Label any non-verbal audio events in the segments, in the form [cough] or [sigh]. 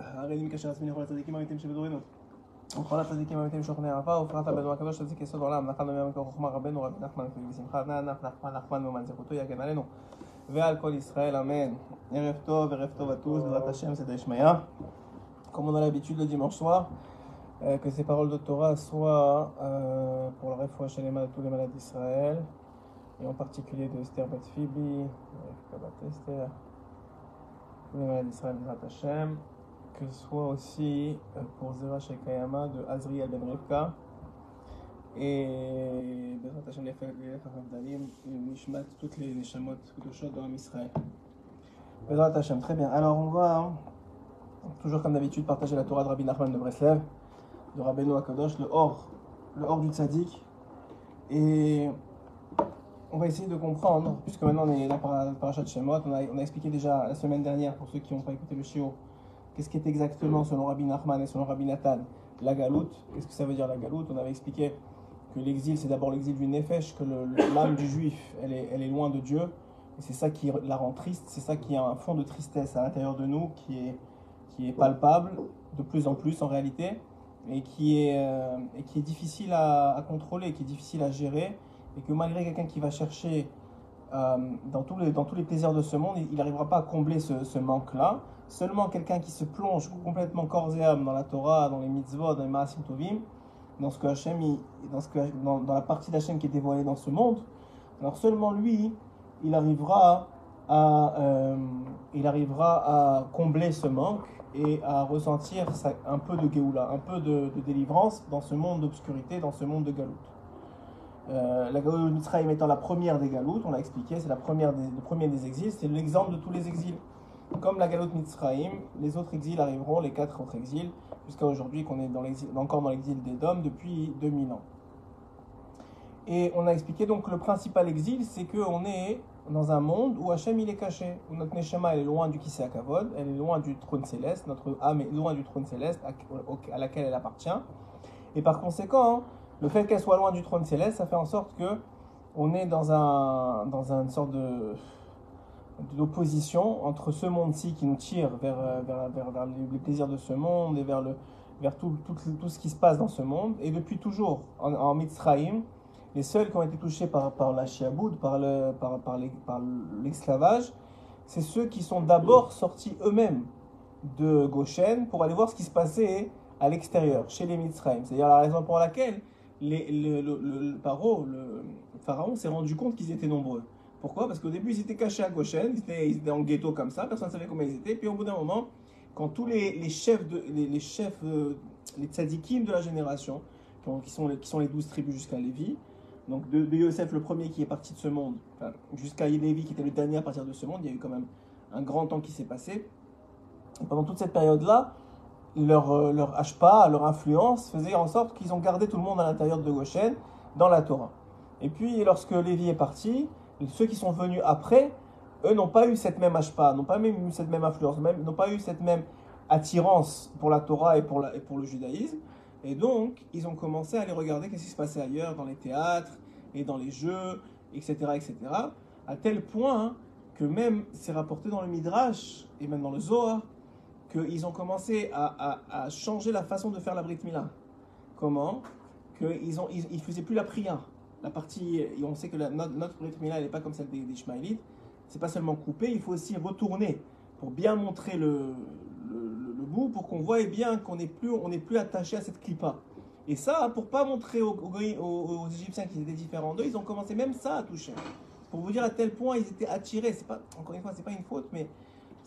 הרעילים כאשר עצמי לכל הצדיקים האמיתיים שבדורנו. וכל הצדיקים האמיתים שוכני אהבה, ופרט בנו הקדוש צדיק יסוד עולם, נחלנו מיום מקור חוכמה רבנו רבי נחמן בשמחה נענך נחמן נחמן מאומן זכותו יגן עלינו ועל כל ישראל, amen. ערב טוב, ערב טוב à בעזרת השם, c'est Ishmaïa. Comme on a l'habitude le soir, euh, que ces paroles de Torah soient pour la réfoua chez les et en particulier de Esther Bet Phoebe, Esther, que ce soit aussi euh, pour Zera Shekayama de Azriel Ben Rivka, et Bezrat Hashem Dalim, et Nishmat, toutes les Neshamot Kudoshot dans Israël. Bezrat Hashem, très bien. Alors on va, hein, toujours comme d'habitude, partager la Torah de Rabbi Nachman de Breslev, de Rabbeinu Akadosh, le Or, le Or du Tzadik. Et on va essayer de comprendre, puisque maintenant on est là par la parachat Shemot, on a, on a expliqué déjà la semaine dernière, pour ceux qui n'ont pas écouté le Shio, qu'est-ce qui est exactement, selon Rabbi Nachman et selon Rabbi Nathan, la galoute. Qu'est-ce que ça veut dire la galoute? On avait expliqué que l'exil, c'est d'abord l'exil du Nefesh, que l'âme du juif, elle est, loin de Dieu. Et c'est ça qui la rend triste, c'est ça qui a un fond de tristesse à l'intérieur de nous, qui est, palpable de plus en plus en réalité, et qui est, euh, et qui est difficile à, à contrôler, qui est difficile à gérer, et que malgré quelqu'un qui va chercher euh, dans, tous les, plaisirs de ce monde, il n'arrivera pas à combler ce, manque-là. Seulement quelqu'un qui se plonge complètement corps et âme dans la Torah, dans les mitzvot, dans les Maasim Tovim, dans, ce que dans, la partie d'Hachem qui est dévoilée dans ce monde, alors seulement lui, il arrivera à, euh, combler ce manque et à ressentir un peu de Géoula, un peu de, de délivrance dans ce monde d'obscurité, dans ce monde de Galout. Euh, la Galout de Mitzrayim étant la première des Galoutes, on l'a expliqué, c'est le premier des exils, c'est l'exemple de tous les exils. Comme la Galoute Mitzrayim, les autres exils arriveront, les quatre autres exils, jusqu'à aujourd'hui qu'on est encore dans l'exil des Dômes depuis 2000 ans. Et on a expliqué donc le principal exil, c'est qu'on est dans un monde où Hachem il est caché, où notre Neshama elle est loin du Kisei Kavod, elle est loin du trône céleste, notre âme est loin du trône céleste à, laquelle elle appartient. Et par conséquent, le fait qu'elle soit loin du trône céleste, ça fait en sorte que on est dans, un, dans une sorte de d'opposition entre ce monde-ci qui nous tire vers, euh, vers, vers, les plaisirs de ce monde et vers, le, vers tout, tout, tout ce qui se passe dans ce monde. Et depuis toujours, en, en Mitzrayim, les seuls qui ont été touchés par, par la chiaboud, par le- par, par l'esclavage, c'est ceux qui sont d'abord sortis eux-mêmes de Goshen pour aller voir ce qui se passait à l'extérieur, chez les Mitzrayim. C'est-à-dire la raison pour laquelle le, paro, le pharaon s'est rendu compte qu'ils étaient nombreux. Pourquoi? Parce qu'au début, ils étaient cachés à Goshen, ils étaient, ils en ghetto comme ça, personne ne savait comment ils étaient. Puis au bout d'un moment, quand tous les, chefs, les, les chefs, euh, les tzadikim de la génération, qui, ont- qui sont, les, douze tribus jusqu'à Lévi, donc de, de Yosef le premier qui est parti de ce monde, enfin, jusqu'à Lévi qui était le dernier à partir de ce monde, il y a eu quand même un grand temps qui s'est passé. Pendant toute cette période-là, leur, euh, leur leur influence faisait en sorte qu'ils ont gardé tout le monde à l'intérieur de Goshen dans la Torah. Et puis lorsque Lévi est parti, ceux qui sont venus après, eux n'ont pas eu cette même ashpa, n'ont pas même eu cette même influence, n'ont pas eu cette même attirance pour la Torah et pour, la- pour le judaïsme. Et donc, ils ont commencé à aller regarder qu'est-ce qui se passait ailleurs, dans les théâtres et dans les jeux, etc., etc. À tel point que même, c'est rapporté dans le Midrash et même dans le Zohar, qu'ils ont commencé à, changer la façon de faire la Brit Mila. Comment Qu'ils ils, faisaient plus la prière. La partie, on sait que notre, notre Mila, n'est pas comme celle des, des Ishmaélites. C'est pas seulement coupé, il faut aussi retourner pour bien montrer le, bout, pour qu'on voie bien qu'on n'est plus, attaché à cette clipa. Et ça, pour pas montrer aux, aux, Égyptiens qu'ils étaient différents d'eux, ils ont commencé même ça à toucher. Pour vous dire à tel point ils étaient attirés. Pas, encore une fois, c'est pas une faute, mais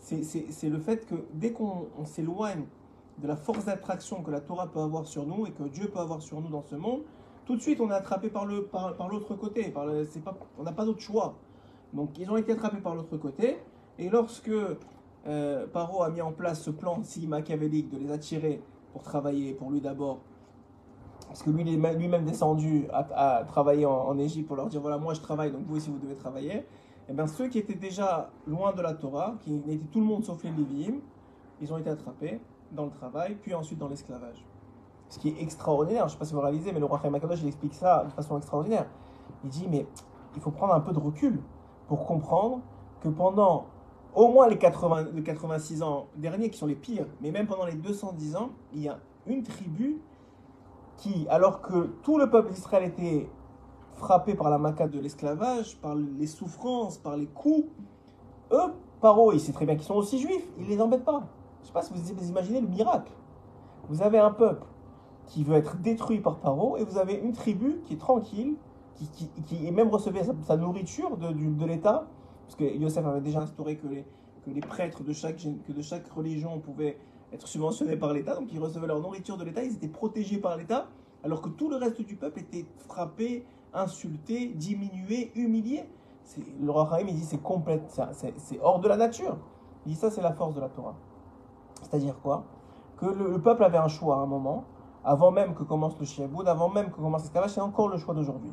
c'est- le fait que dès qu'on on s'éloigne de la force d'attraction que la Torah peut avoir sur nous et que Dieu peut avoir sur nous dans ce monde, tout de suite on est attrapé par l'autre côté. Par pas, on n'a pas d'autre choix. Donc ils ont été attrapés par l'autre côté. Et lorsque euh, Paro a mis en place ce plan si machiavélique de les attirer pour travailler pour lui d'abord, parce que lui est lui-même descendu à, à travailler en Égypte pour leur dire voilà moi je travaille donc vous aussi vous devez travailler. Et bien ceux qui étaient déjà loin de la Torah, qui étaient tout le monde sauf les Lévi'im, ils ont été attrapés dans le travail, puis ensuite dans l'esclavage. Ce qui est extraordinaire, je ne sais pas si vous réalisez, mais le roi Chaim Akadosh il explique ça de façon extraordinaire. Il dit mais il faut prendre un peu de recul. pour comprendre que pendant au moins les, 80, les 86 ans derniers, qui sont les pires, mais même pendant les 210 ans, il y a une tribu qui, alors que tout le peuple d'Israël était frappé par la maca de l'esclavage, par les souffrances, par les coups, eux, Paro, il sait très bien qu'ils sont aussi juifs, il les embête pas. Je sais pas si vous imaginez le miracle. Vous avez un peuple qui veut être détruit par Paro, et vous avez une tribu qui est tranquille, qui, qui, même recevait sa, nourriture de, l'État, parce que Yosef avait déjà instauré que les, prêtres de chaque, que de chaque religion pouvaient être subventionnés par l'État, donc ils recevaient leur nourriture de l'État, ils étaient protégés par l'État, alors que tout le reste du peuple était frappé, insulté, diminué, humilié. Le roi il dit c'est complète, c'est hors de la nature. Il dit ça, c'est la force de la Torah. C'est-à-dire quoi? Que le, peuple avait un choix à un moment, avant même que commence le Shiaboud, avant même que commence l'esclavage, c'est encore le choix d'aujourd'hui.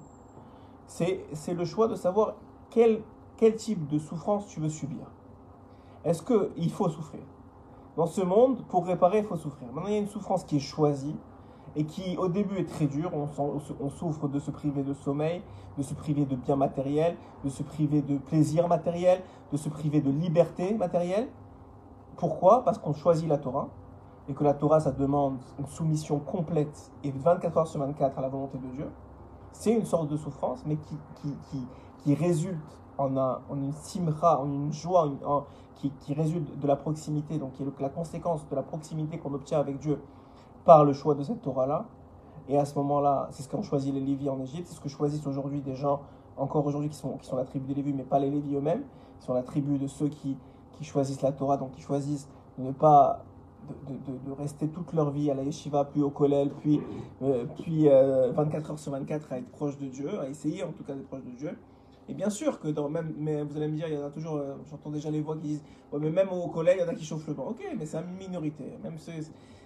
C'est le choix de savoir quel, quel type de souffrance tu veux subir. Est-ce qu'il faut souffrir? Dans ce monde, pour réparer, il faut souffrir. Maintenant, il y a une souffrance qui est choisie et qui, au début, est très dure. On, souffre de se priver de sommeil, de se priver de biens matériels, de se priver de plaisir matériel, de se priver de liberté matérielle. Pourquoi? Parce qu'on choisit la Torah et que la Torah, ça demande une soumission complète et 24 heures sur 24 à la volonté de Dieu. C'est une sorte de souffrance, mais qui, qui, qui, qui résulte en, a une simra, en une joie qui, qui, résulte de la proximité, donc qui est la conséquence de la proximité qu'on obtient avec Dieu par le choix de cette Torah-là. Et à ce moment-là, c'est ce qu'ont choisi les Lévis en Égypte, c'est ce que choisissent aujourd'hui des gens, encore aujourd'hui, qui sont, qui sont la tribu des Lévis, mais pas les Lévis eux-mêmes, qui sont la tribu de ceux qui, qui choisissent la Torah, donc qui choisissent de ne pas de, de, rester toute leur vie à la yeshiva, puis au kollel, puis, euh, puis 24 euh, heures sur 24 à être proche de Dieu, à essayer en tout cas d'être proche de Dieu. Et bien sûr que même, mais vous allez me dire, il y en a toujours, euh, j'entends déjà les voix qui disent, mais même au collège, il y en a qui chauffent le banc. Ok, mais c'est une minorité. Même c'est,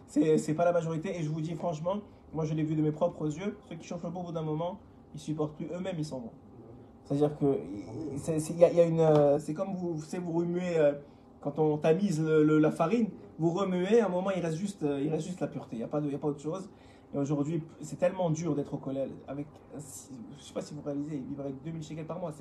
c'est pas la majorité. Et je vous dis franchement, moi je l'ai vu de mes propres yeux, ceux qui chauffent le au bout d'un moment, ils supportent plus eux-mêmes, ils s'en vont. C'est-à-dire que il y, a une, euh, c'est comme vous, vous, remuez euh, quand on tamise la farine, vous remuez, à un moment il reste juste, il reste juste la pureté. Il n'y a pas de, y a pas autre chose. Et aujourd'hui, c'est tellement dur d'être au collège. Avec, je sais pas si vous réalisez, vivre avec 2000 shekels par mois.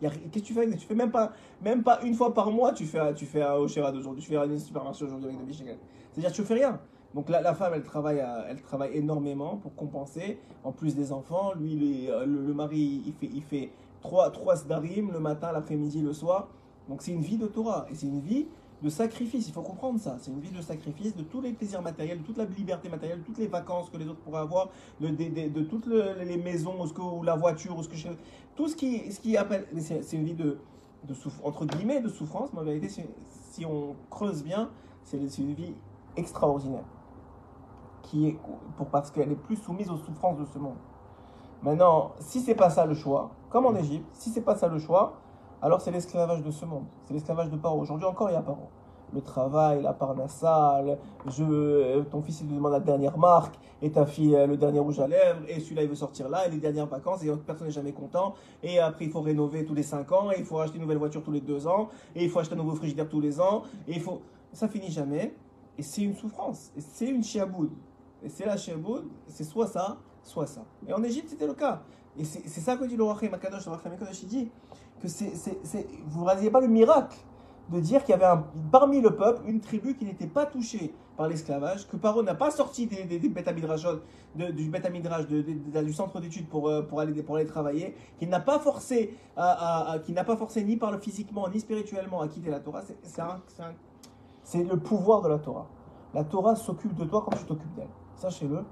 Qu'est-ce que tu fais avec Tu fais même pas, même pas une fois par mois, tu fais, tu fais un Oshera d'aujourd'hui, tu fais une supermarché aujourd'hui avec 2000 shekels. C'est-à-dire tu fais rien. Donc la, femme, elle travaille, elle travaille énormément pour compenser, en plus des enfants. Lui, le, le, mari, il fait, il fait trois, trois sdarim le matin, l'après-midi, le soir. Donc c'est une vie de Torah. Et c'est une vie de sacrifice. Il faut comprendre ça. C'est une vie de sacrifice de tous les plaisirs matériels, de toute la liberté matérielle, de toutes les vacances que les autres pourraient avoir, de, de, toutes les maisons ou, la voiture ou ce que je, tout ce qui, ce qui appelle. C'est une vie de, de entre guillemets de souffrance, mais en vérité, si on creuse bien, c'est une vie extraordinaire. Qui est pour parce qu'elle est plus soumise aux souffrances de ce monde. Maintenant, si c'est pas ça le choix, comme en Égypte, si c'est pas ça le choix, alors c'est l'esclavage de ce monde. C'est l'esclavage de Paro. Aujourd'hui encore, il y a Paro. Le travail, la parnassa, je, euh, ton fils il te demande la dernière marque, et ta fille euh, le dernier rouge à lèvres, et celui-là il veut sortir là, et les dernières vacances, et personne n'est jamais content. Et après il faut rénover tous les 5 ans, et il faut acheter une nouvelle voiture tous les 2 ans, et il faut acheter un nouveau frigidaire tous les ans, et il faut. Ça finit jamais, et c'est une souffrance, et c'est une chiaboud. Et c'est la chiaboud, c'est soit ça, soit ça. Et en Égypte c'était le cas. Et c'est ça que dit le Makadosh, le Makadosh il dit que vous ne réalisez pas le miracle de dire qu'il y avait parmi le peuple une tribu qui n'était pas touchée par l'esclavage, que Paro n'a pas sorti des, des, des du bêta du centre d'études pour, euh, pour, aller, travailler, qu'il n'a pas forcé, n'a pas forcé ni par le physiquement ni spirituellement à quitter la Torah. C'est, le pouvoir de la Torah. La Torah s'occupe de toi comme tu t'occupes d'elle. Sachez-le.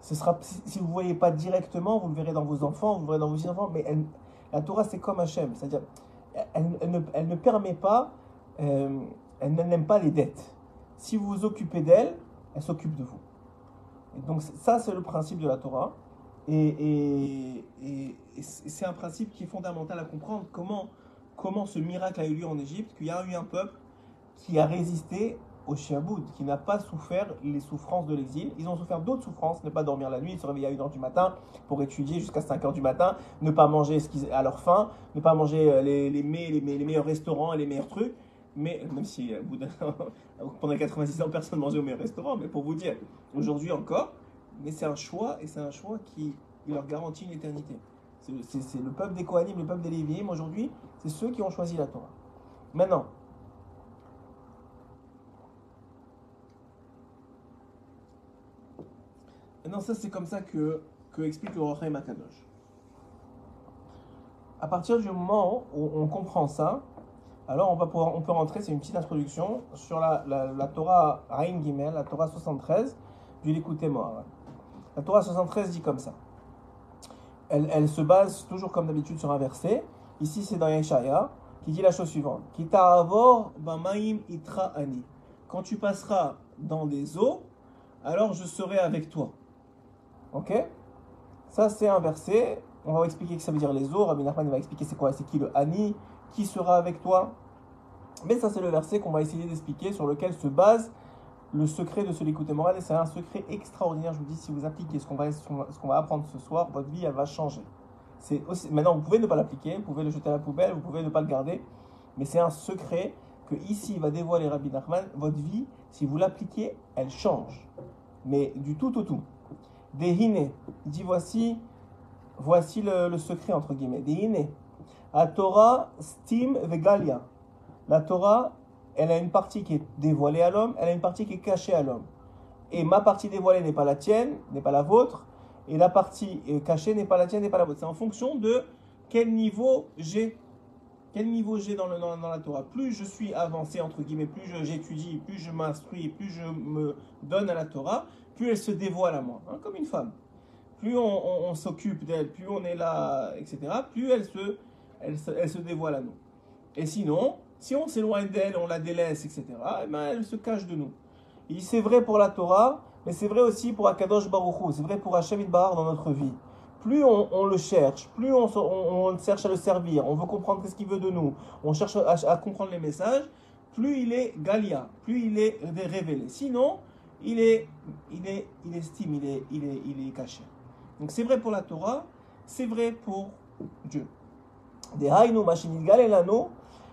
Ce sera, si vous ne voyez pas directement, vous le verrez dans vos enfants, vous le verrez dans vos enfants, mais elle, la Torah, c'est comme Hachem. C'est-à-dire, elle, ne, elle, ne, permet pas, euh, elle n'aime pas les dettes. Si vous vous occupez d'elle, elle s'occupe de vous. Donc, ça, c'est le principe de la Torah. Et, et, et, c'est un principe qui est fondamental à comprendre. Comment, comment ce miracle a eu lieu en Égypte, qu'il y a eu un peuple qui a résisté au Shiaboud, qui n'a pas souffert les souffrances de l'exil. Ils ont souffert d'autres souffrances, ne pas dormir la nuit, se réveiller à 1h du matin pour étudier jusqu'à 5h du matin, ne pas manger ce à leur faim, ne pas manger euh, les, les, les, les, meilleurs restaurants et les meilleurs trucs. Mais même si euh, [laughs] pendant 86 ans, personne ne mangeait au meilleur restaurant, mais pour vous dire, aujourd'hui encore, mais c'est un choix et c'est un choix qui leur garantit une éternité. C'est le peuple des Kohanim, le peuple des Lévi'im aujourd'hui, c'est ceux qui ont choisi la Torah. Maintenant, ça c'est comme ça que, que explique le Rochaim Akadosh. À partir du moment où on comprend ça, alors on, va pouvoir, on peut rentrer, c'est une petite introduction, sur la, la, Torah Aïn Gimel, la Torah 73 du Likuté mort. La Torah 73 dit comme ça. Elle, elle se base toujours comme d'habitude sur un verset. Ici c'est dans Yeshaya qui dit la chose suivante. Quand tu passeras dans des eaux, alors je serai avec toi. Ok Ça c'est un verset. On va expliquer que ça veut dire les eaux. Rabbi Nachman va expliquer c'est quoi, c'est qui le ani qui sera avec toi. Mais ça, c'est le verset qu'on va essayer d'expliquer, sur lequel se base le secret de ce l'écoute moral. Et c'est un secret extraordinaire. Je vous dis, si vous appliquez ce qu'on va, va apprendre ce soir, votre vie, elle va changer. C'est aussi, maintenant, vous pouvez ne pas l'appliquer, vous pouvez le jeter à la poubelle, vous pouvez ne pas le garder. Mais c'est un secret que ici va dévoiler Rabbi Nachman. Votre vie, si vous l'appliquez, elle change. Mais du tout au tout. Dehine, il dit voici, voici le, secret entre guillemets. Dehine. La Torah, Stim Vegalia. La Torah, elle a une partie qui est dévoilée à l'homme, elle a une partie qui est cachée à l'homme. Et ma partie dévoilée n'est pas la tienne, n'est pas la vôtre, et la partie cachée n'est pas la tienne, n'est pas la vôtre. C'est en fonction de quel niveau j'ai. Quel niveau j'ai dans, dans, la Torah Plus je suis avancé, entre guillemets, plus j'étudie, plus je m'instruis, plus je me donne à la Torah, plus elle se dévoile à moi, hein, comme une femme. Plus on, s'occupe d'elle, plus on est là, etc., plus elle se, elle se, dévoile à nous. Et sinon, si on s'éloigne d'elle, on la délaisse, etc., eh ben, elle se cache de nous. C'est vrai pour la Torah, mais c'est vrai aussi pour Akadosh Baruch c'est vrai pour Hashem Bar dans notre vie. Plus on, le cherche, plus on, cherche à le servir, on veut comprendre ce qu'il veut de nous, on cherche à, comprendre les messages, plus il est Galia, plus il est révélé. Sinon, il est, il est, il estime, il est, il est, il est caché. Donc c'est vrai pour la Torah, c'est vrai pour Dieu. Des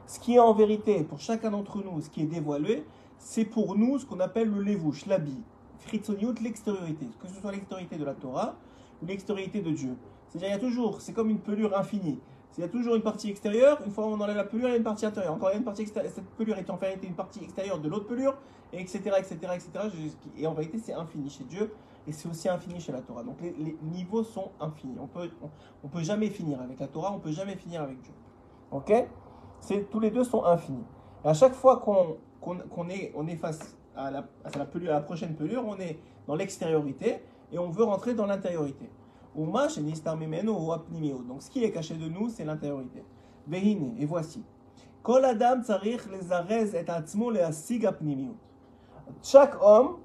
ce qui est en vérité pour chacun d'entre nous, ce qui est dévoilé, c'est pour nous ce qu'on appelle le levouche, l'habit. Fritzoniut, l'extériorité. Que ce soit l'extériorité de la Torah ou l'extériorité de Dieu. C'est-à-dire, il y a toujours, c'est comme une pelure infinie. Il y a toujours une partie extérieure, une fois on enlève la pelure, il y a une partie intérieure. Encore une partie extérieure. Cette pelure est en vérité une partie extérieure de l'autre pelure, et etc., etc., etc. Et en vérité, c'est infini chez Dieu et c'est aussi infini chez la Torah. Donc les, niveaux sont infinis. On peut, on, peut jamais finir avec la Torah, on peut jamais finir avec Dieu. Ok? Tous les deux sont infinis. À chaque fois qu'on qu'on est, on est face à la, à la, pelure, à la prochaine pelure, on est dans l'extériorité et on veut rentrer dans l'intériorité. Donc ce qui est caché de nous, c'est l'intériorité. Et voici. Chaque homme,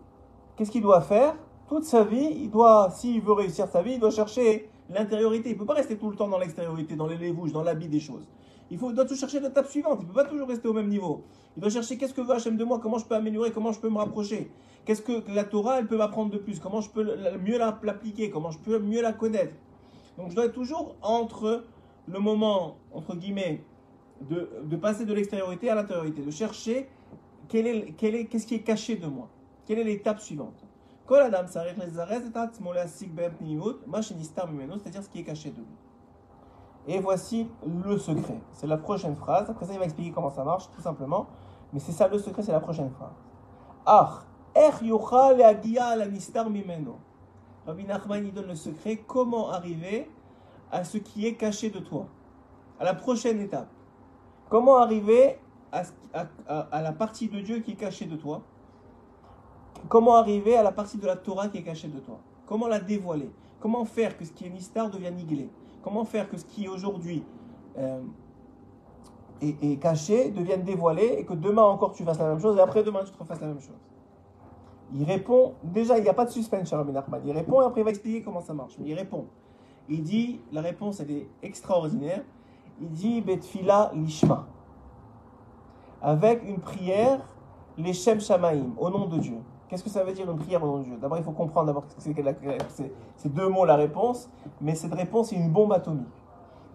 qu'est-ce qu'il doit faire? Toute sa vie, il doit, s'il veut réussir sa vie, il doit chercher l'intériorité. Il ne peut pas rester tout le temps dans l'extériorité, dans les lévouches, dans l'habit des choses. Il, faut, doit tout chercher l'étape suivante. Il ne peut pas toujours rester au même niveau. Il doit chercher qu'est-ce que veut Hachem de moi, comment je peux améliorer, comment je peux me rapprocher. Qu'est-ce que la Torah, elle peut m'apprendre de plus, comment je peux mieux l'appliquer, comment je peux mieux la connaître? Donc je dois être toujours entre le moment, entre guillemets, de, de passer de l'extériorité à l'intériorité, de chercher quel est, quel est, qu'est-ce qui est caché de moi, quelle est l'étape suivante? C'est-à-dire ce qui est caché de lui. Et voici le secret. C'est la prochaine phrase. Après ça, il va expliquer comment ça marche, tout simplement. Mais c'est ça le secret, c'est la prochaine phrase. Ach, Rabbi Nachman, il donne le secret. Comment arriver à ce qui est caché de toi? À la prochaine étape. Comment arriver à, la partie de Dieu qui est cachée de toi? Comment arriver à la partie de la Torah qui est cachée de toi? Comment la dévoiler? Comment faire que ce qui est mystère devienne niglé? Comment faire que ce qui aujourd'hui euh, est, caché devienne dévoilé et que demain encore tu fasses la même chose et après demain tu te refasses la même chose? Il répond, déjà il n'y a pas de suspense Rabbi Nachman. Il répond et après il va expliquer comment ça marche. Mais il répond. Il dit, la réponse elle est extraordinaire. Il dit Betfila Lishma. Avec une prière, les Shem Shamaim, au nom de Dieu. Qu'est-ce que ça veut dire une prière au nom de Dieu? D'abord, il faut comprendre d'abord c'est ces deux mots la réponse, mais cette réponse est une bombe atomique.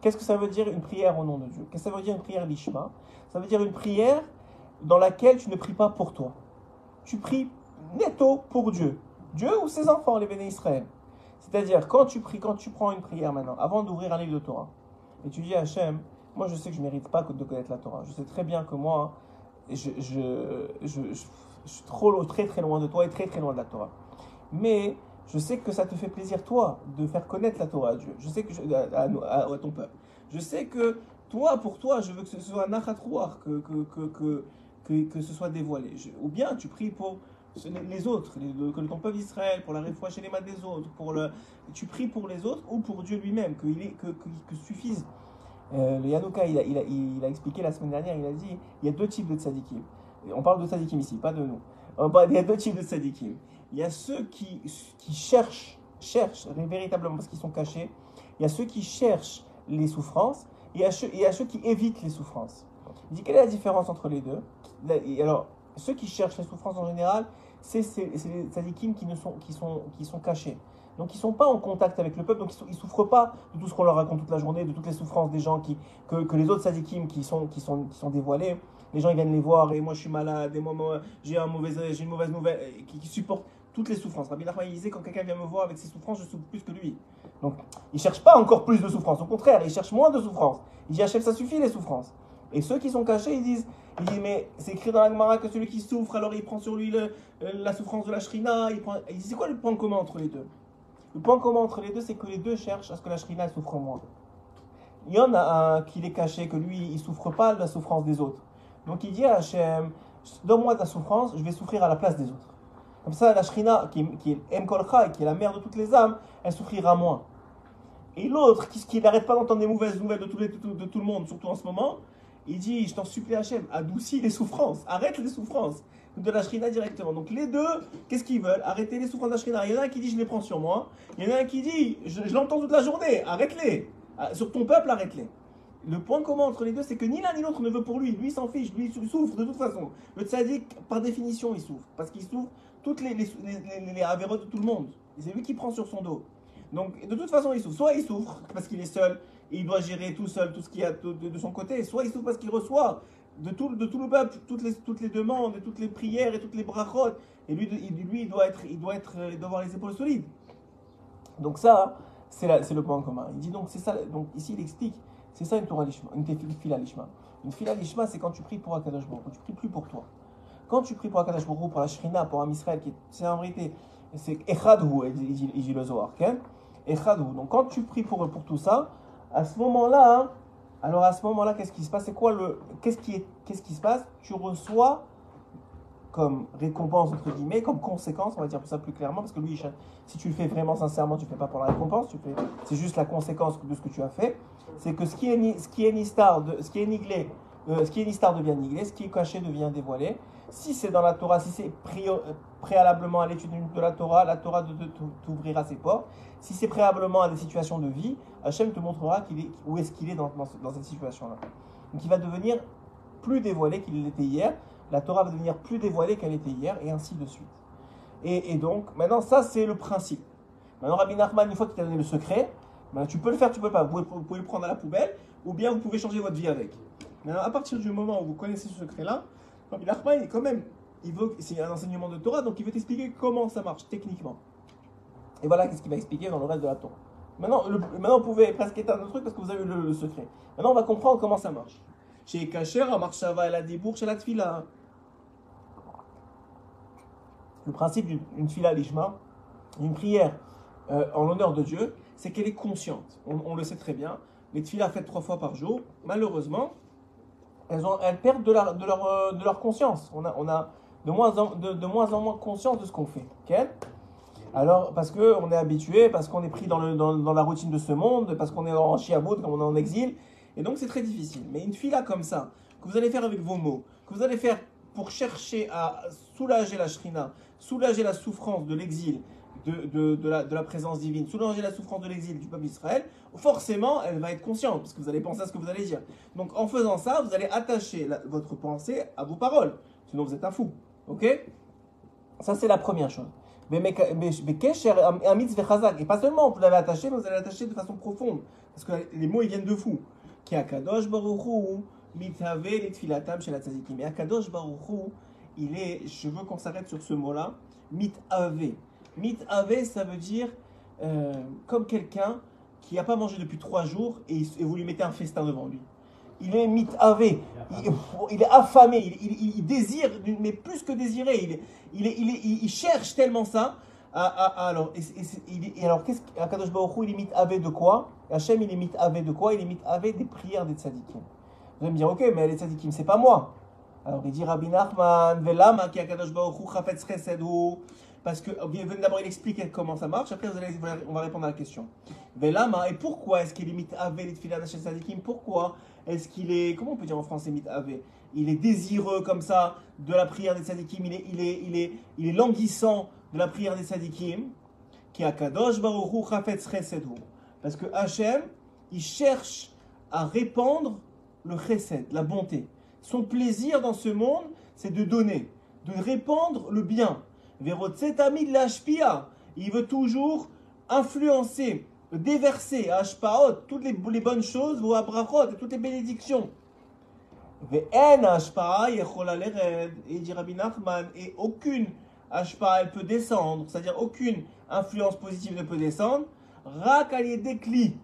Qu'est-ce que ça veut dire une prière au nom de Dieu? Qu'est-ce que ça veut dire une prière lishma? Ça veut dire une prière dans laquelle tu ne pries pas pour toi. Tu pries netto pour Dieu. Dieu ou ses enfants, les béné Israël. C'est-à-dire, quand tu pries, quand tu prends une prière maintenant, avant d'ouvrir un livre de Torah, et tu dis à Hachem, moi je sais que je ne mérite pas de connaître la Torah. Je sais très bien que moi, je, suis trop, très très loin de toi et très très loin de la Torah. Mais je sais que ça te fait plaisir, toi, de faire connaître la Torah à Dieu. Je sais que à, à, ton peuple. Je sais que toi, pour toi, je veux que ce soit un que, que, que, que, que, ce soit dévoilé. ou bien tu pries pour les autres, que ton peuple Israël, pour la réfoua chez les mains des autres, pour le, tu pries pour les autres ou pour Dieu lui-même, que, que, que, suffise. Euh, le Yanouka, il a, il, a, expliqué la semaine dernière, il a dit il y a deux types de tzadikim. On parle de tzadikim ici, pas de nous. Il y a deux types de tzadikim. Il y a ceux qui, qui cherchent, cherchent véritablement parce qu'ils sont cachés. Il y a ceux qui cherchent les souffrances et il y a ceux, il y a ceux qui évitent les souffrances. Il dit quelle est la différence entre les deux? Alors, ceux qui cherchent les souffrances en général, c'est les tzadikim qui, ne sont, qui, sont, qui sont cachés. Donc ils ne sont pas en contact avec le peuple, donc ils ne souffrent pas de tout ce qu'on leur raconte toute la journée, de toutes les souffrances des gens qui, que, les autres tzadikim qui sont, qui, sont, qui sont dévoilés. Les gens ils viennent les voir et moi je suis malade, et moi, j'ai un une mauvaise nouvelle, qui, qui supportent toutes les souffrances. Rabbi Nachman disait quand quelqu'un vient me voir avec ses souffrances, je souffre plus que lui. Donc il ne cherche pas encore plus de souffrances, au contraire, il cherche moins de souffrances. Il dit Hachem, ça suffit les souffrances. Et ceux qui sont cachés, ils disent, ils disent mais c'est écrit dans la Gemara que celui qui souffre, alors il prend sur lui euh, la souffrance de la shrina. Il prend... C'est quoi le point commun entre les deux? Le point commun entre les deux, c'est que les deux cherchent à ce que la shrina souffre moins. Il y en a un qui est caché, que lui, il souffre pas de la souffrance des autres. Donc il dit à Hachem, donne-moi ta souffrance, je vais souffrir à la place des autres. Comme ça, la Shrina, qui, qui est Mkolcha, qui est la mère de toutes les âmes, elle souffrira moins. Et l'autre, qui, qui n'arrête pas d'entendre des mauvaises nouvelles de, tout le monde, surtout en ce moment, il dit Je t'en supplie, Hachem, adoucis les souffrances, arrête les souffrances de la Shrina directement. Donc les deux, qu'est-ce qu'ils veulent? Arrêter les souffrances de la Shrina. Il y en a un qui dit Je les prends sur moi. Il y en a un qui dit Je, l'entends toute la journée, arrête-les. Ah, sur ton peuple, arrête-les le point commun entre les deux, c'est que ni l'un ni l'autre ne veut pour lui. Lui s'en fiche, lui souffre de toute façon. Le tzaddik, par définition, il souffre. Parce qu'il souffre toutes les, les, les, de tout le monde. C'est lui qui prend sur son dos. Donc, de toute façon, il souffre. Soit il souffre parce qu'il est seul et il doit gérer tout seul tout ce qu'il y a de, son côté. Soit il souffre parce qu'il reçoit de tout, de tout le peuple toutes les, toutes les demandes, toutes les prières et toutes les brachot. Et lui, lui il, doit être, il, doit être, il doit avoir les épaules solides. Donc ça, c'est le point commun. Il dit donc, c'est ça. Donc ici, il explique c'est ça une Torah Lishma, une fila Lishma. Une fila Lishma, c'est quand tu pries pour Akadosh Baruch tu pries plus pour toi. Quand tu pries pour Akadosh Baruch pour la Shrina, pour un Israël, c'est en vérité, c'est il dit le Zohar. Donc quand tu pries pour, pour tout ça, à ce moment-là, alors à ce moment-là, qu'est-ce qui se passe? C'est quoi le, qu'est-ce qui est, qu'est-ce qui se passe? Tu reçois comme récompense, entre guillemets, comme conséquence, on va dire ça plus clairement, parce que lui, si tu le fais vraiment sincèrement, tu ne fais pas pour la récompense, tu fais, c'est juste la conséquence de ce que tu as fait. C'est que ce qui est, ce qui est ce qui est niglé, euh, ce qui est nistar devient niglé, ce qui est caché devient dévoilé. Si c'est dans la Torah, si c'est préalablement à l'étude de la Torah, la Torah t'ouvrira ses portes. Si c'est préalablement à des situations de vie, Hachem te montrera où est-ce qu'il est dans, cette situation-là. Donc il va devenir plus dévoilé qu'il l'était hier, la Torah va devenir plus dévoilée qu'elle était hier, et ainsi de suite. Et, donc, maintenant, ça, c'est le principe. Maintenant, Rabbi Nachman, une fois qu'il t'a donné le secret, ben, tu peux le faire, tu peux pas. Vous pouvez, le prendre à la poubelle, ou bien vous pouvez changer votre vie avec. Maintenant, à partir du moment où vous connaissez ce secret-là, Rabbi Nachman, quand même, il veut, c'est un enseignement de Torah, donc il veut t'expliquer comment ça marche techniquement. Et voilà qu'est-ce qu'il va expliquer dans le reste de la Torah. Maintenant, maintenant vous pouvez presque éteindre le truc parce que vous avez le, le secret. Maintenant, on va comprendre comment ça marche. Chez Kacher, Marshava et la Dibour, chez la Tfila. Le principe d'une fila lishma, une prière euh, en l'honneur de Dieu, c'est qu'elle est consciente. On, le sait très bien. Les tfilas faites trois fois par jour, malheureusement, elles, ont, elles perdent de, leur, de, leur, euh, de leur conscience. On a, on a de, moins en, de, moins en moins conscience de ce qu'on fait. Alors, parce qu'on est habitué, parce qu'on est pris dans, le, dans, dans, la routine de ce monde, parce qu'on est en chiabout, comme on est en exil, et donc c'est très difficile. Mais une fila comme ça, que vous allez faire avec vos mots, que vous allez faire pour chercher à soulager la shrina, soulager la souffrance de l'exil, de, la, présence divine, soulager la souffrance de l'exil du peuple d'Israël, forcément, elle va être consciente, parce que vous allez penser à ce que vous allez dire. Donc, en faisant ça, vous allez attacher votre pensée à vos paroles. Sinon, vous êtes un fou. Ok? Ça, c'est la première chose. Et pas seulement, vous l'avez attaché, mais vous allez l'attacher de façon profonde. Parce que les mots, ils viennent de fou. Qui a Kadosh Baruchou, mitave chez la. Et Akadosh il est, je veux qu'on s'arrête sur ce mot-là, mit ave. Mit ave, ça veut dire euh, comme quelqu'un qui n'a pas mangé depuis trois jours et, et vous lui mettez un festin devant lui. Il est mitavé, il, il est affamé, il, il- il désire, mais plus que désirer, il, cherche tellement ça. à- à- à- alors, et, alors, qu'est-ce qu'Akadosh Baruch Hu, il est mitavé de quoi? Hachem, il est mitavé de quoi? Il est mitavé des prières des tzadikim. Vous allez me dire, ok, mais les tzadikim, c'est pas moi. Alors, il dit Rabbi Nachman, Velama, qui Akadosh Baruch Hu, Chafetz. Parce que, d'abord, il explique comment ça marche, après, on va répondre à la question. Velama, et pourquoi est-ce qu'il est les tfilas d'Hachem tzadikim? Pourquoi est-ce qu'il est, comment on peut dire en français mitavé Il est désireux comme ça de la prière des tzadikim, il est, il est, il est, languissant de la prière des tzadikim, qui a Kadosh Baruch Hu Chafetz Chesed Hu. Parce que Hachem, il cherche à répandre le chesed, la bonté. Son plaisir dans ce monde, c'est de donner, de répandre le bien. Il veut toujours influencer, déverser à toutes les, bonnes choses, ou à toutes les bénédictions. Et dit Rabbi Nachman, et aucune ashpa'a, elle peut descendre, c'est-à-dire aucune influence positive ne peut descendre. Rak al yedekli.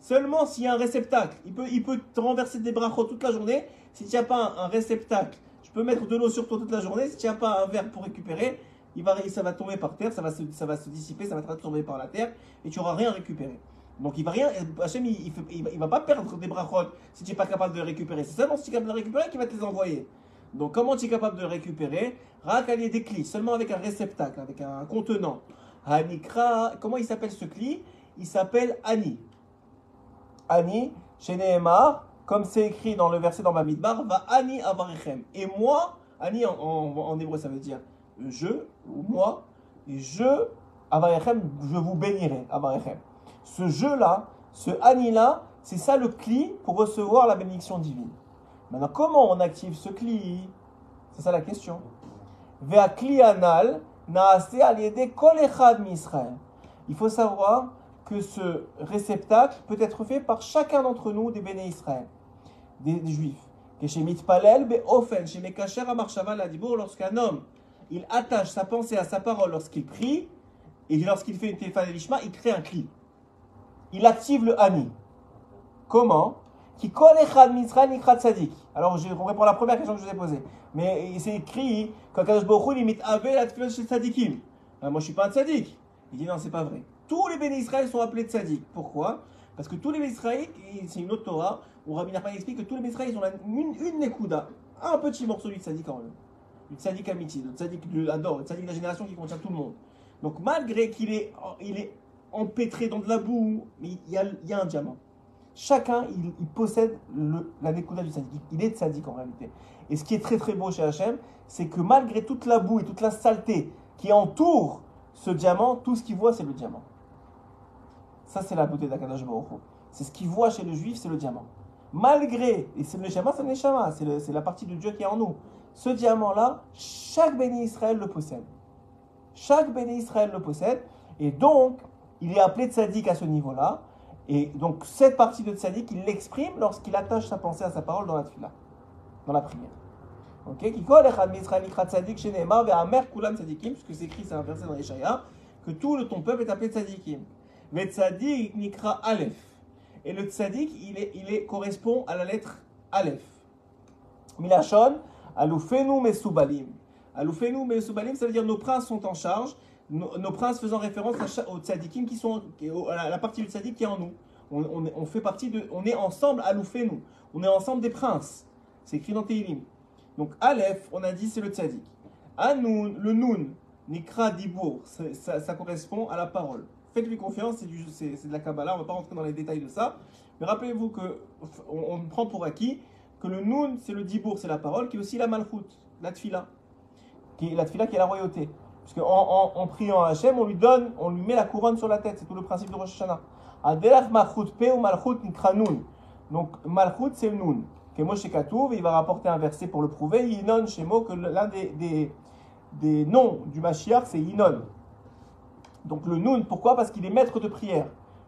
Seulement s'il y a un réceptacle. Il peut, il peut te renverser des brachot toute la journée. Si tu n'as pas un réceptacle, je peux mettre de l'eau sur toi toute la journée. Si tu n'as pas un verre pour récupérer, il va, ça va tomber par terre, ça va, se, ça va se dissiper, ça va tomber par la terre et tu n'auras rien récupéré. Donc il va rien, Hachem, il, il, va, pas perdre des brachot si tu n'es pas capable de les récupérer. C'est seulement si tu es capable de les récupérer qu'il va te les envoyer. Donc comment tu es capable de les récupérer? Rak al yedekli, seulement avec un réceptacle, avec un contenant. Hanikra, comment il s'appelle ce cli? Il s'appelle Ani. Ani, chez Nehemar, comme c'est écrit dans le verset dans Bamidbar, va Ani avarechem. Et moi, Ani en hébreu ça veut dire je ou moi, je, je vous bénirai. Ce je-là, ce Ani-là, c'est ça le cli pour recevoir la bénédiction divine. Maintenant, comment on active ce cli? C'est ça la question. Kli anal. Il faut savoir que ce réceptacle peut être fait par chacun d'entre nous des béné Israël, des, des juifs. Lorsqu'un homme, il attache sa pensée à sa parole lorsqu'il prie, et lorsqu'il fait une téléphone lishma, il crée un cli. Il active le Ani. Comment? Qui. Alors, je réponds à la première question que je vous ai posée. Mais c'est écrit quand Kadosh Baruch imite Ave la chez tzadikim. Ah, moi, je suis pas un tzadik. Il dit non, c'est pas vrai. Tous les bénis Israël sont appelés tzadik. Pourquoi? Parce que tous les bénis Israël, c'est une autre Torah, où Rabbi Nachman explique que tous les bénis Israël, ont une, une nekuda, un petit morceau du tzadik en eux. Du tzadik amiti, le tzadik de tzadik de la génération qui contient tout le monde. Donc malgré qu'il est, il est empêtré dans de la boue, il y a, il y a un diamant. Chacun, il, possède le, la nekuda du tzadik. Il est tzadik en réalité. Et ce qui est très très beau chez Hachem, c'est que malgré toute la boue et toute la saleté qui entoure ce diamant, tout ce qu'il voit, c'est le diamant. Ça, c'est la beauté d'Akadosh Baruch. C'est ce qu'il voit chez le juif, c'est le diamant. Malgré, et c'est le neshama, c'est le neshama, c'est la partie de Dieu qui est en nous. Ce diamant-là, chaque béni Israël le possède. Chaque béni Israël le possède. Et donc, il est appelé tzaddik à ce niveau-là. Et donc, cette partie de tzaddik, il l'exprime lorsqu'il attache sa pensée à sa parole dans la tefillah, dans la prière. Ok puisque c'est écrit, c'est un verset dans Yeshaya, que tout le ton peuple est appelé tzadikim. Mais tzadik nikra aleph. Et le tzadik, il, est, il est, correspond à la lettre aleph. Milachon, aloufenu mesubalim. Aloufenu mesubalim, ça veut dire nos princes sont en charge, nos, princes faisant référence à aux tzadikim qui sont, à la, partie du tzadik qui est en nous. On, fait partie de, on est ensemble aloufenu. On est ensemble des princes. C'est écrit dans Teilim. Donc Aleph, on a dit c'est le tzadik. Anoun, le Noun, Nikra Dibour, ça, correspond à la parole. Faites-lui confiance, c'est, de la Kabbalah, on ne va pas rentrer dans les détails de ça. Mais rappelez-vous que on, on prend pour acquis que le Noun, c'est le Dibour, c'est la parole, qui est aussi la Malchut, la Tfila. Qui la Tfila qui est la royauté. Parce en, en priant à Hachem, on lui donne, on lui met la couronne sur la tête, c'est tout le principe de Rosh Hashanah. Adelach Malchut Pe ou Malchut Nikra. Donc Malchut, c'est le Noun. Que Moshe Katouv, il va rapporter un verset pour le prouver. Yinon Shemo, que l'un des, des, des noms du Mashiach, c'est Yinon. Donc le Noun, pourquoi? Parce qu'il est maître de prière.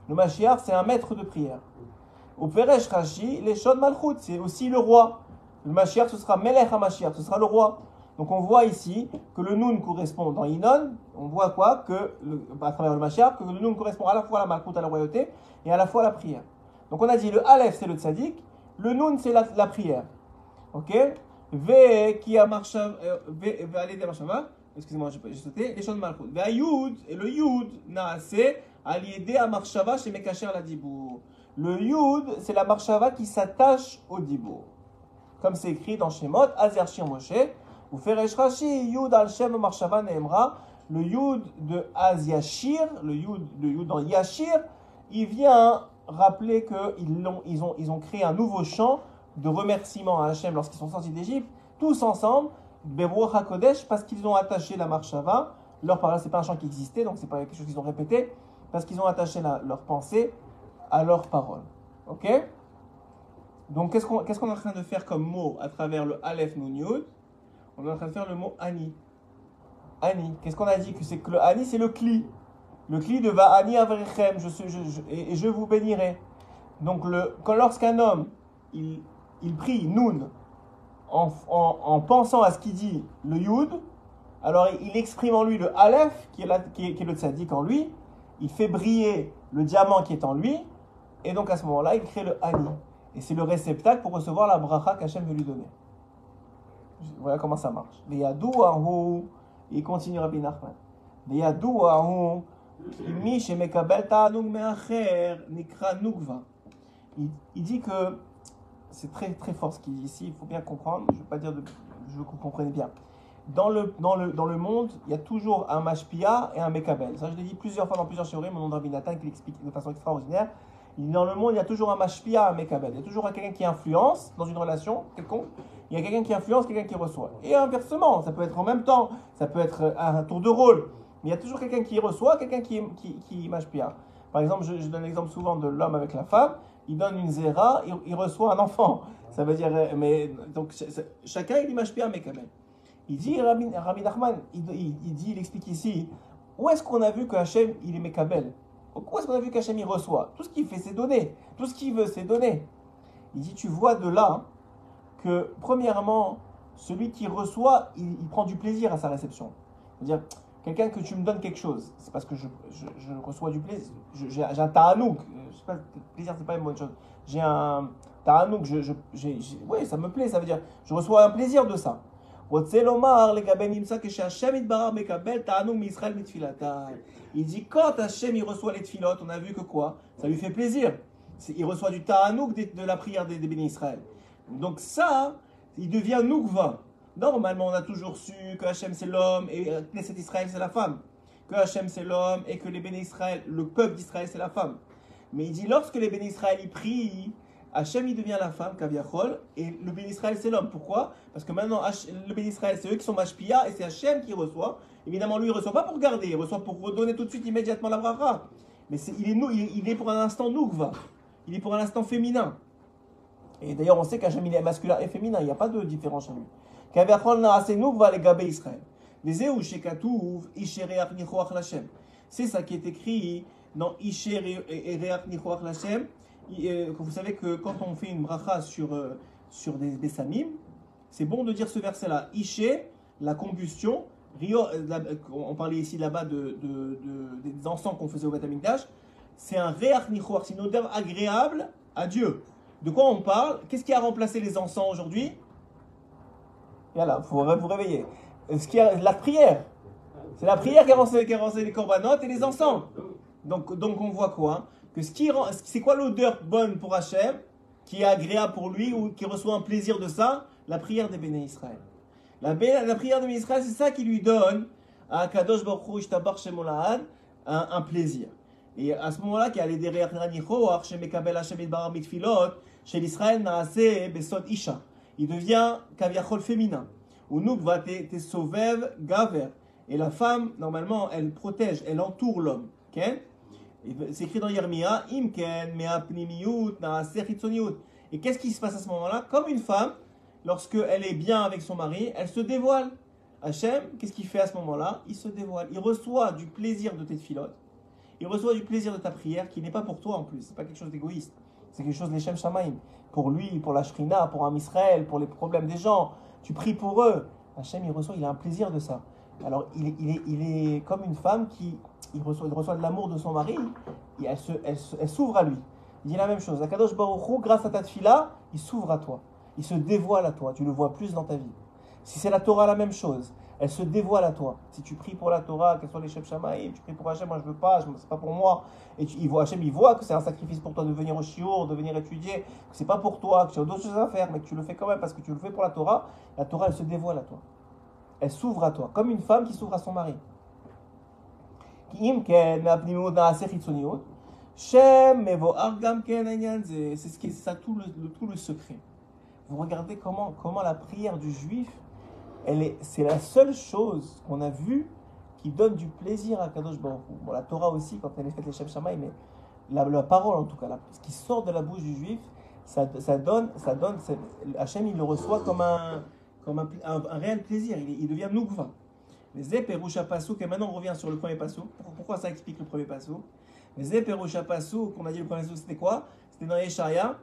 Le Mashiach, c'est un maître de prière. Au Peresh Rashi, les Shon Malchut, c'est aussi le roi. Le Mashiach, ce sera Melech HaMashiach, ce sera le roi. Donc on voit ici que le Nun correspond dans Inon, on voit quoi? Que le, à travers le Mashiach, que le Nun correspond à la fois à la Malkout, à la royauté, et à la fois à la prière. Donc on a dit le Aleph c'est le Tzadik, le Nun c'est la, prière. Ok? V qui a marcha, V aller des marchava, excusez-moi j'ai sauté, les choses de Malkout. V Yud, et le Yud, Naase, aliédé à marchava chez Mekacher la Dibour. Le Yud c'est la marchava qui s'attache au Dibour. Comme c'est écrit dans Shemot, Azer Moshe, ou Feresh Rashi, Yud al Shem Marshava Neemra, le Yud de Az Yashir, le Yud de Yud dans Yashir, il vient rappeler qu'ils ont, ils ont, ils ont créé un nouveau chant de remerciement à Hachem lorsqu'ils sont sortis d'Égypte, tous ensemble, Beruach HaKodesh, parce qu'ils ont attaché la Marshava, leur parole, c'est pas un chant qui existait, donc c'est pas quelque chose qu'ils ont répété, parce qu'ils ont attaché la, leur pensée à leur parole. Ok? Donc qu'est-ce qu'on est en train de faire comme mot à travers le Aleph Nun Yud on est en train de faire le mot Ani. Ani. Qu'est-ce qu'on a dit? Que c'est que le Ani, c'est le cli. Le cli de Va Ani Avrechem, je, et, je vous bénirai. Donc, lorsqu'un homme, il, il prie Nun, en, en, en pensant à ce qu'il dit le Yud, alors il exprime en lui le Aleph, qui est, qui est, qui est le tzaddik en lui, il fait briller le diamant qui est en lui, et donc à ce moment-là, il crée le Ani. Et c'est le réceptacle pour recevoir la bracha qu'Hachem veut lui donner. Voilà comment ça marche. Il continue Rabbi Nachman. Il, il dit que c'est très très fort ce qu'il dit ici, il faut bien comprendre, je ne veux pas dire de, je veux que vous compreniez bien. Dans le, dans, le, dans le monde, il y a toujours un mashpia et un mekabel. Ça, je l'ai dit plusieurs fois dans plusieurs théories, mon nom de Rabbi Nathan qui l'explique de façon extraordinaire. Dans le monde, il y a toujours un mashpia un mekabel. Il y a toujours quelqu'un qui influence dans une relation quelconque il y a quelqu'un qui influence, quelqu'un qui reçoit. Et inversement, ça peut être en même temps, ça peut être un tour de rôle. Mais il y a toujours quelqu'un qui reçoit, quelqu'un qui, qui, qui. Par exemple, je, donne l'exemple souvent de l'homme avec la femme. Il donne une zéra, il, il, reçoit un enfant. [laughs] Ça veut dire, mais donc chacun il mais quand même. Il dit, Rabbi, Rabbi Nachman, il, il, dit, il explique ici, où est-ce qu'on a vu que Hachem il est Mekabel Où est-ce qu'on a vu qu'Hachem reçoit Tout ce qu'il fait, c'est donner. Tout ce qu'il veut, c'est donner. Il dit, tu vois de là que, premièrement, celui qui reçoit, il, prend du plaisir à sa réception. C'est-à-dire, quelqu'un que tu me donnes quelque chose, c'est parce que je, reçois du plaisir. J'ai un ta'anouk. Je sais pas, plaisir, c'est pas une bonne chose. J'ai un ta'anouk. Je, ça me plaît. Ça veut dire, je reçois un plaisir de ça. Il dit quand Hachem il reçoit les tfilotes, on a vu que quoi? Ça lui fait plaisir. Il reçoit du ta'anouk de, la prière des, bénis Israël. Donc ça, il devient Noukva. Normalement, on a toujours su que Hachem c'est l'homme et Knesset Israël c'est la femme. Que Hachem c'est l'homme et que les bénis Israël, le peuple d'Israël c'est la femme. Mais il dit lorsque les bénis Israël y prient, Hachem il devient la femme, Kaviachol, et le béni Israël c'est l'homme. Pourquoi? Parce que maintenant le béni Israël c'est eux qui sont Mashpia et c'est Hachem qui reçoit. Évidemment, lui il reçoit pas pour garder, il reçoit pour redonner tout de suite immédiatement la bracha. Mais il, est, il est pour un instant Noukva. Il est pour un instant féminin. Et d'ailleurs, on sait qu'Hachem il est masculin et féminin, il n'y a pas de différence chez lui. C'est ça qui est écrit dans euh, Vous savez que quand on fait une bracha sur, euh, sur des, des samim, c'est bon de dire ce verset-là. Ishe, la combustion. Rio, euh, on parlait ici là-bas de, de, de, des encens qu'on faisait au Beth C'est un reach nichoach, c'est une odeur agréable à Dieu. De quoi on parle? Qu'est-ce qui a remplacé les encens aujourd'hui? Voilà, il faut vous réveiller. Ce qui la prière. C'est la prière qui a remplacé, les corbanotes et les encens. Donc, donc on voit quoi Que ce qui c'est quoi l'odeur bonne pour Hachem, qui est agréable pour lui ou qui reçoit un plaisir de ça? La prière des béné Israël. La, la prière béné Israël, c'est ça qui lui donne à Kadosh Baruch Hu un, un plaisir. Et à ce moment-là, qu'il y a les derrière chez Mekabel Hashem Bar Mitfilot, chez l'Israël Naase Besod Isha. Il devient kaviachol féminin. Ou va te sauvev gaver. Et la femme, normalement, elle protège, elle entoure l'homme. C'est écrit dans Yermia, Imken mea naase Et qu'est-ce qui se passe à ce moment-là? Comme une femme, lorsqu'elle est bien avec son mari, elle se dévoile. Hachem, qu'est-ce qu'il fait à ce moment-là? Il se dévoile. Il reçoit du plaisir de tes filotes il reçoit du plaisir de ta prière qui n'est pas pour toi en plus, c'est pas quelque chose d'égoïste. C'est quelque chose l'Echem Shamaim. Pour lui, pour la Shrina, pour un Israël, pour les problèmes des gens. Tu pries pour eux. Hachem, il reçoit, il a un plaisir de ça. Alors, il est, comme une femme qui il reçoit, il reçoit de l'amour de son mari, et elle, s'ouvre à lui. Il dit la même chose. Akadosh Baruch Hu, grâce à ta tefila, il s'ouvre à toi il se dévoile à toi, tu le vois plus dans ta vie. Si c'est la Torah, la même chose, elle se dévoile à toi. Si tu pries pour la Torah, qu'elle soit les Shep Shamaïm, tu pries pour Hachem, moi je veux pas, c'est pas pour moi, et tu, il voit, Hachem il voit que c'est un sacrifice pour toi de venir au Shiur, de venir étudier, que c'est pas pour toi, que tu as d'autres choses à faire, mais que tu le fais quand même parce que tu le fais pour la Torah, la Torah elle se dévoile à toi. Elle s'ouvre à toi, comme une femme qui s'ouvre à son mari. C'est ça, tout le secret. Vous regardez comment, comment la prière du juif, elle est, c'est la seule chose qu'on a vue qui donne du plaisir à Kadosh Baruch. Bon, la Torah aussi, quand elle est faite les Shem Shamaï, mais la, la parole en tout cas, ce qui sort de la bouche du juif, ça, ça donne, ça donne, c'est- Hachem il le reçoit comme un, comme un, réel plaisir, il, devient nougva. Les éperusha pasouk, et maintenant on revient sur le premier pasouk. Pour- Pourquoi ça explique le premier pasouk Les éperusha pasouk, qu'on a dit le premier pasouk, c'était quoi? C'était dans Yeshaya,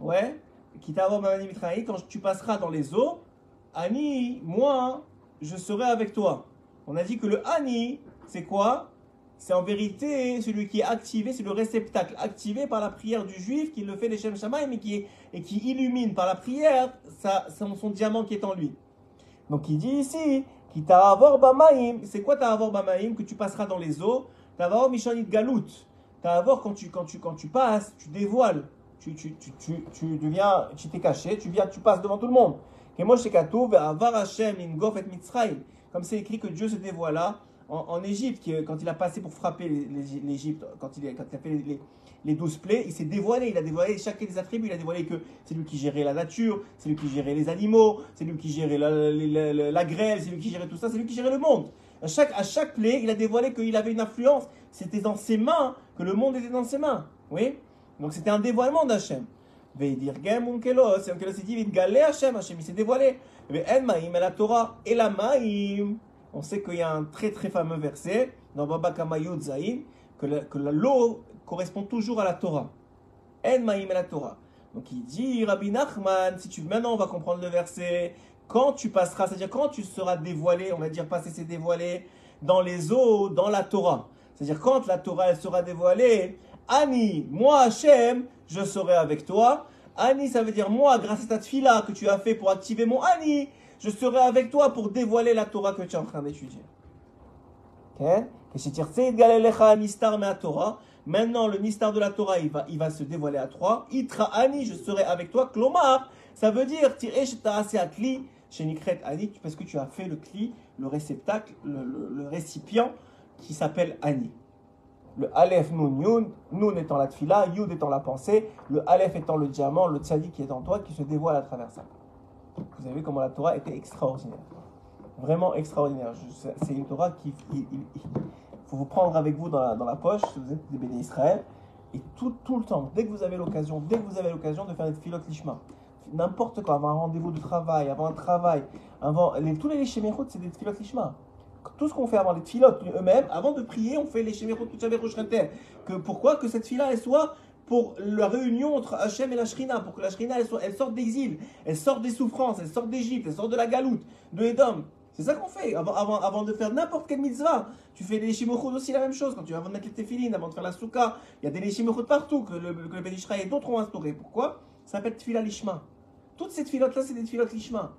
Ouais, quand tu passeras dans les eaux, ani, moi, je serai avec toi. On a dit que le ani, c'est quoi? C'est en vérité celui qui est activé, c'est le réceptacle activé par la prière du juif qui le fait les Shem Shamaim et qui, et qui illumine par la prière son, diamant qui est en lui. Donc il dit ici, qui bamaim, c'est quoi ta'avor bamaim que tu passeras dans les eaux Ta'avor mishonit galut. Ta'avor quand tu, quand, tu, quand tu passes, tu dévoiles, tu, tu, tu, tu, tu deviens, tu t'es caché, tu viens, tu passes devant tout le monde. Et mitzrayim. Comme c'est écrit que Dieu se dévoila en, Égypte, qui- quand il a passé pour frapper l'Égypte, quand il, a fait les, douze plaies, il s'est dévoilé, il a dévoilé chacun des attributs, il a dévoilé que c'est lui qui gérait la nature, c'est lui qui gérait les animaux, c'est lui qui gérait la- la- la grêle, c'est lui qui gérait tout ça, c'est lui qui gérait le monde. À chaque, à chaque plaie, il a dévoilé qu'il avait une influence, c'était dans ses mains, que le monde était dans ses mains. Oui? Donc c'était un dévoilement d'Hachem. Veidirgem unkelos, et unkelos il dit, Vitgale Hachem, Hachem il s'est dévoilé. En maïm, la Torah, et la maïm. On sait qu'il y a un très très fameux verset dans Baba Kamayud Zaïn, que la- que l'eau correspond toujours à la Torah. En maïm la Torah. Donc il dit, Rabbi Nachman, si tu, maintenant on va comprendre le verset, quand tu passeras, c'est-à-dire quand tu seras dévoilé, on va dire passer c'est dévoilé dans les eaux, dans la Torah. C'est-à-dire quand la Torah elle sera dévoilée, Annie, moi Hachem, je serai avec toi. Annie, ça veut dire moi, grâce à ta tfila que tu as fait pour activer mon Annie, je serai avec toi pour dévoiler la Torah que tu es en train d'étudier. Maintenant, le mystère de la Torah, il va, se dévoiler à trois. Itra Ani, je serai avec toi. Klomar, ça veut dire, chez Nikret ani, parce que tu as fait le kli, le réceptacle, le, récipient qui s'appelle ani. Le Aleph Nun Yun, Nun étant la tfila, Yud étant la pensée, le Aleph étant le diamant, le tzadik qui est en toi, qui se dévoile à travers ça. Vous avez vu comment la Torah était extraordinaire. Vraiment extraordinaire. C'est- une Torah qui il, faut vous prendre avec vous dans la, dans la poche si vous êtes des bénis Israël. Et tout, tout le temps, dès que vous avez l'occasion, dès que vous avez l'occasion de faire des filotes lishma, n'importe quoi, avant un rendez-vous de travail, avant un travail, avant tous les léchéméroutes, c'est des filotes lishma. Tout ce qu'on fait avant les filotes eux-mêmes, avant de prier, on fait les tout que Pourquoi? Que cette fila elle soit pour la réunion entre Hachem et la Shrina, pour que la Shrina elle, elle sorte d'exil, elle sorte des souffrances, elle sorte d'Égypte, elle sorte de la galoute, de Edom. C'est ça qu'on fait avant, avant, avant de faire n'importe quelle mitzvah. Tu fais les shimochot aussi la même chose. Quand tu avant de mettre les téfilines, avant de faire la souka, il y a des shimochot partout que le, que le et d'autres ont instauré. Pourquoi? Ça s'appelle tfila lishma. Toutes ces tfilotes-là, c'est des tfilotes lishma.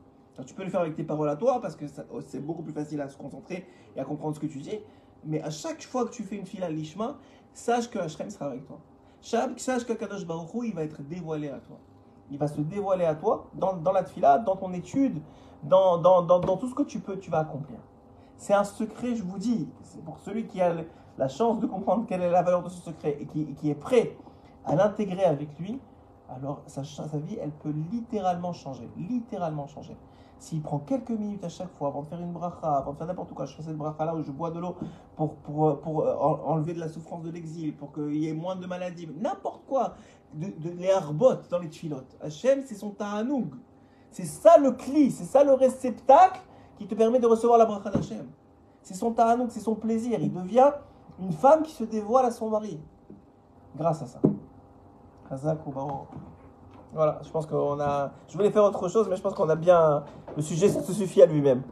Tu peux le faire avec tes paroles à toi parce que oh, c'est beaucoup plus facile à se concentrer et à comprendre ce que tu dis. Mais à chaque fois que tu fais une fila lishma, sache que Hachem sera avec toi. Sache que Kadosh Baruch Hu, il va être dévoilé à toi. Il va se dévoiler à toi dans, la tfila, dans ton étude, dans, dans, dans, tout ce que tu peux, tu vas accomplir. C'est un secret, je vous dis. C'est pour celui qui a la chance de comprendre quelle est la valeur de ce secret et qui est prêt à l'intégrer avec lui, alors sa, sa vie, elle peut littéralement changer. Littéralement changer. S'il prend quelques minutes à chaque fois avant de faire une bracha, avant de faire n'importe quoi, je fais cette bracha là où je bois de l'eau pour, pour, euh, pour euh, en- enlever de la souffrance de l'exil, pour qu'il y ait moins de maladies, n'importe quoi, de, de, les harbotes dans les tfilotes. Hachem, c'est son ta'anoug. C'est ça le cli, c'est ça le réceptacle qui te permet de recevoir la bracha d'Hachem. C'est son ta'anouk, c'est son plaisir. Il devient une femme qui se dévoile à son mari. Grâce à ça. Voilà, je pense qu'on a. Je voulais faire autre chose, mais je pense qu'on a bien. Le sujet se suffit à lui-même.